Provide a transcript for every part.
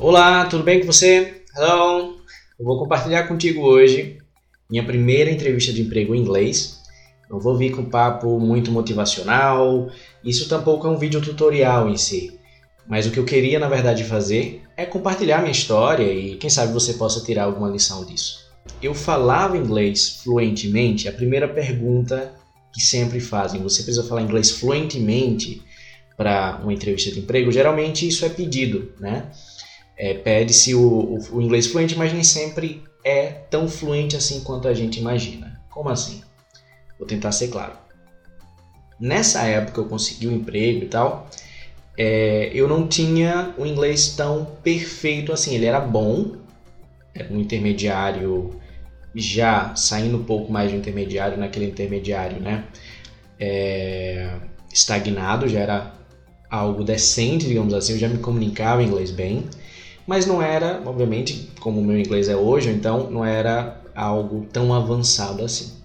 Olá, tudo bem com você? Hello! Eu vou compartilhar contigo hoje minha primeira entrevista de emprego em inglês. Não vou vir com papo muito motivacional, isso tampouco é um vídeo tutorial em si. Mas o que eu queria, na verdade, fazer é compartilhar minha história e quem sabe você possa tirar alguma lição disso. Eu falava inglês fluentemente, a primeira pergunta que sempre fazem, você precisa falar inglês fluentemente para uma entrevista de emprego? Geralmente isso é pedido, né? É, Pede-se o, o, o inglês fluente, mas nem sempre é tão fluente assim quanto a gente imagina. Como assim? Vou tentar ser claro. Nessa época eu consegui um emprego e tal, é, eu não tinha o inglês tão perfeito assim. Ele era bom, era um intermediário já saindo um pouco mais de intermediário, naquele intermediário, né? É, estagnado, já era algo decente, digamos assim. Eu já me comunicava em inglês bem, mas não era, obviamente, como o meu inglês é hoje, então não era algo tão avançado assim.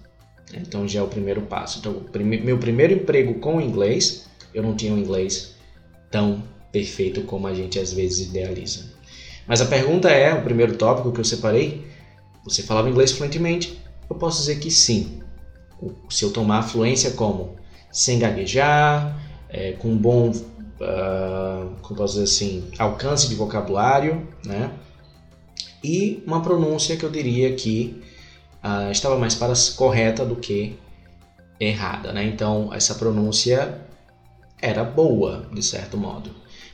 Então já é o primeiro passo. Então, meu primeiro emprego com inglês, eu não tinha um inglês tão perfeito como a gente às vezes idealiza. Mas a pergunta é, o primeiro tópico que eu separei, você falava inglês fluentemente? Eu posso dizer que sim. Se eu tomar fluência como sem gaguejar, é, com um bom, uh, como posso dizer assim, alcance de vocabulário, né? E uma pronúncia que eu diria que uh, estava mais para correta do que errada, né? Então essa pronúncia era boa, de certo modo.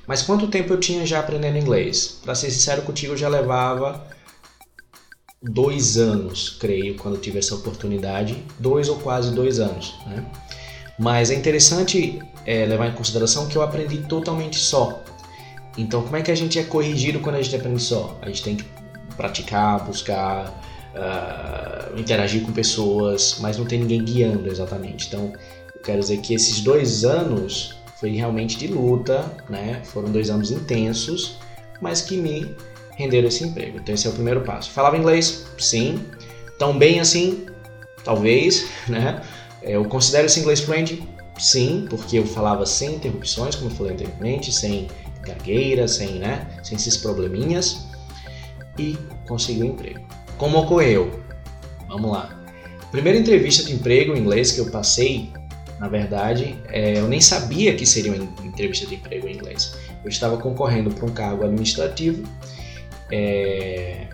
Mas quanto tempo eu tinha já aprendendo inglês? Para ser sincero contigo, eu já levava dois anos, creio, quando tive essa oportunidade, dois ou quase dois anos. Né? Mas é interessante é, levar em consideração que eu aprendi totalmente só. Então, como é que a gente é corrigido quando a gente aprende só? A gente tem que praticar, buscar, uh, interagir com pessoas, mas não tem ninguém guiando exatamente. Então, eu quero dizer que esses dois anos foi realmente de luta, né? Foram dois anos intensos, mas que me renderam esse emprego. Então esse é o primeiro passo. Falava inglês? Sim. Tão bem assim? Talvez, né? Eu considero esse inglês fluente? Sim, porque eu falava sem interrupções, como eu falei anteriormente, sem gagueira, sem, né, sem esses probleminhas e consegui um emprego. Como ocorreu? Vamos lá. Primeira entrevista de emprego em inglês que eu passei na verdade, é, eu nem sabia que seria uma entrevista de emprego em inglês. Eu estava concorrendo para um cargo administrativo é,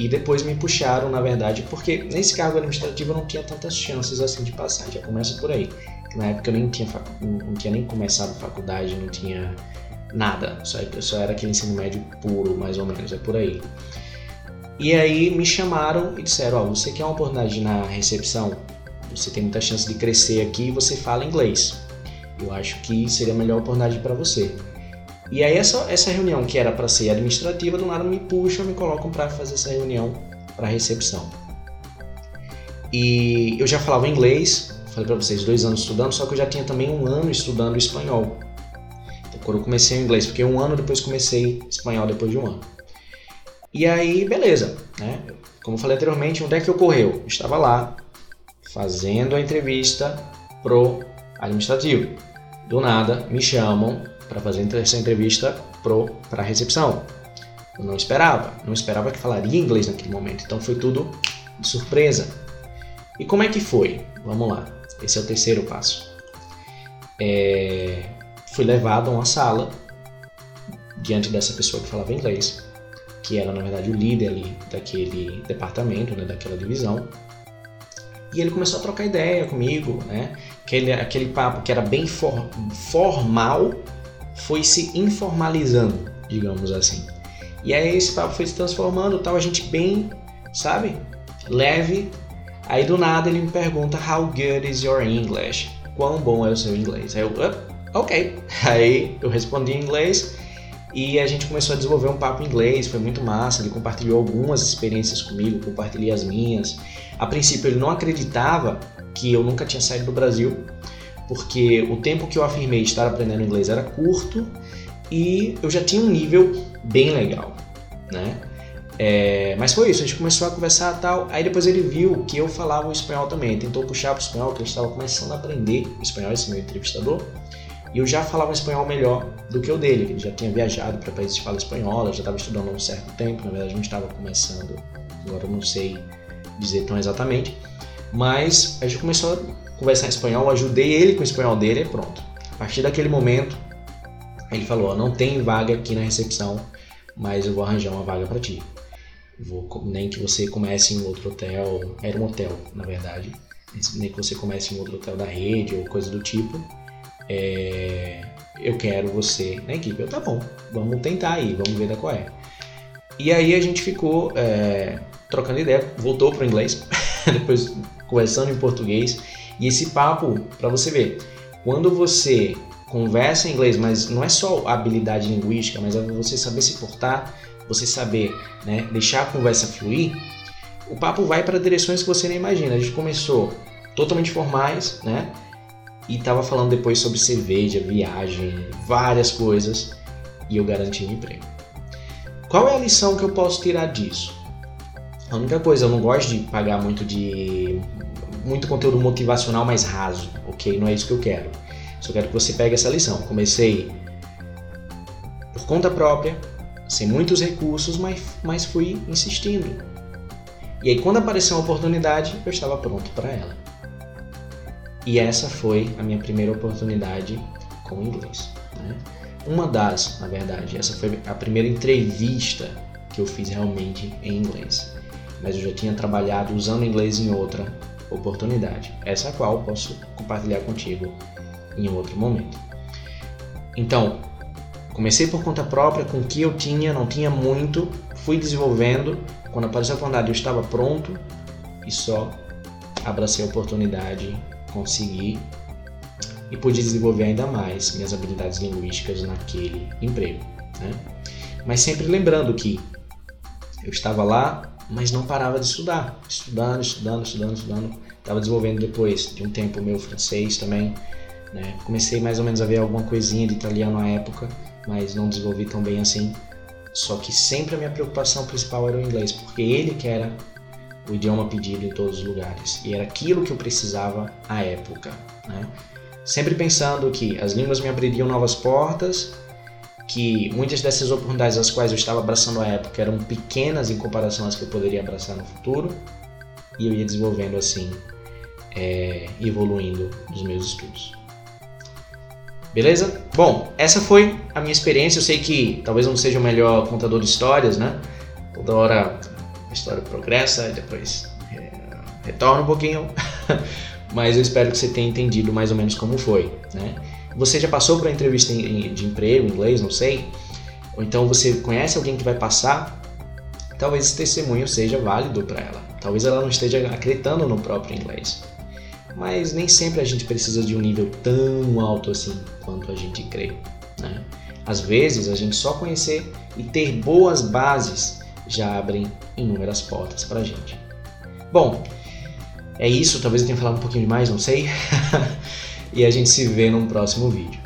e depois me puxaram, na verdade, porque nesse cargo administrativo eu não tinha tantas chances assim de passar. Já começa por aí. Na época eu nem tinha, não tinha nem começado faculdade, não tinha nada. Só, só era aquele ensino médio puro, mais ou menos. É por aí. E aí me chamaram e disseram: Ó, oh, você quer uma oportunidade na recepção? você tem muita chance de crescer aqui e você fala inglês. Eu acho que seria a melhor oportunidade para você. E aí essa, essa reunião que era para ser administrativa, do nada me puxam, me colocam para fazer essa reunião para recepção. E eu já falava inglês, falei para vocês, dois anos estudando, só que eu já tinha também um ano estudando espanhol. Então, quando eu comecei o inglês, porque um ano depois comecei espanhol depois de um ano. E aí, beleza, né? Como eu falei anteriormente, onde é que ocorreu? Eu estava lá, fazendo a entrevista pro administrativo. Do nada me chamam para fazer essa entrevista para recepção. Eu não esperava, não esperava que falaria inglês naquele momento. Então foi tudo de surpresa. E como é que foi? Vamos lá. Esse é o terceiro passo. É... Fui levado a uma sala diante dessa pessoa que falava inglês, que era na verdade o líder ali daquele departamento, né, daquela divisão. E ele começou a trocar ideia comigo, né? Aquele, aquele papo que era bem for, formal foi se informalizando, digamos assim. E aí esse papo foi se transformando, tal, a gente bem, sabe? Leve. Aí do nada ele me pergunta How good is your English? Quão bom é o seu inglês? Aí eu, ok. Aí eu respondi em inglês e a gente começou a desenvolver um papo em inglês, foi muito massa. Ele compartilhou algumas experiências comigo, compartilhei as minhas. A princípio, ele não acreditava que eu nunca tinha saído do Brasil, porque o tempo que eu afirmei estar aprendendo inglês era curto e eu já tinha um nível bem legal, né? É, mas foi isso, a gente começou a conversar tal. Aí depois ele viu que eu falava o espanhol também, tentou puxar para o espanhol, que eu estava começando a aprender o espanhol, esse meu entrevistador. E eu já falava espanhol melhor do que o dele, ele já tinha viajado para países de fala espanhola, já estava estudando há um certo tempo, na verdade não estava começando, agora eu não sei dizer tão exatamente, mas a gente começou a conversar em espanhol, ajudei ele com o espanhol dele e pronto. A partir daquele momento, ele falou: não tem vaga aqui na recepção, mas eu vou arranjar uma vaga para ti. Vou, nem que você comece em outro hotel, era um hotel na verdade, nem que você comece em outro hotel da rede ou coisa do tipo. É, eu quero você na equipe. Eu, tá bom, vamos tentar aí, vamos ver da qual é. E aí a gente ficou é, trocando ideia, voltou para o inglês, depois conversando em português. E esse papo, para você ver, quando você conversa em inglês, mas não é só habilidade linguística, mas é você saber se portar, você saber né, deixar a conversa fluir, o papo vai para direções que você nem imagina. A gente começou totalmente formais, né? E estava falando depois sobre cerveja, viagem, várias coisas, e eu garanti um emprego. Qual é a lição que eu posso tirar disso? A única coisa, eu não gosto de pagar muito de muito conteúdo motivacional mais raso, ok? Não é isso que eu quero. Só quero que você pegue essa lição. Comecei por conta própria, sem muitos recursos, mas, mas fui insistindo. E aí, quando apareceu uma oportunidade, eu estava pronto para ela. E essa foi a minha primeira oportunidade com o inglês. Né? Uma das, na verdade, essa foi a primeira entrevista que eu fiz realmente em inglês. Mas eu já tinha trabalhado usando inglês em outra oportunidade, essa qual posso compartilhar contigo em outro momento. Então, comecei por conta própria, com o que eu tinha, não tinha muito, fui desenvolvendo. Quando apareceu a oportunidade, eu estava pronto e só abracei a oportunidade, consegui e pude desenvolver ainda mais minhas habilidades linguísticas naquele emprego. Né? Mas sempre lembrando que eu estava lá, mas não parava de estudar, estudando, estudando, estudando, estudando. Estava desenvolvendo depois de um tempo meu francês também. Né? Comecei mais ou menos a ver alguma coisinha de italiano na época, mas não desenvolvi tão bem assim. Só que sempre a minha preocupação principal era o inglês, porque ele que era o idioma pedido em todos os lugares e era aquilo que eu precisava à época. Né? Sempre pensando que as línguas me abririam novas portas, que muitas dessas oportunidades às quais eu estava abraçando à época eram pequenas em comparação às que eu poderia abraçar no futuro, e eu ia desenvolvendo assim, é, evoluindo nos meus estudos. Beleza? Bom, essa foi a minha experiência. Eu sei que talvez não seja o melhor contador de histórias, né? Toda hora a história progressa e depois é, retorna um pouquinho. Mas eu espero que você tenha entendido mais ou menos como foi, né? Você já passou por uma entrevista de emprego em inglês, não sei? Ou então você conhece alguém que vai passar? Talvez esse testemunho seja válido para ela. Talvez ela não esteja acreditando no próprio inglês mas nem sempre a gente precisa de um nível tão alto assim quanto a gente crê. Né? Às vezes, a gente só conhecer e ter boas bases já abrem inúmeras portas para a gente. Bom, é isso. Talvez eu tenha falado um pouquinho demais, não sei. e a gente se vê num próximo vídeo.